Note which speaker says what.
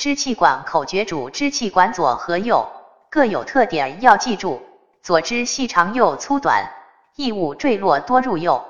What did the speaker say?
Speaker 1: 支气管口诀主支气管左和右各有特点要记住左支细长右粗短异物坠落多入右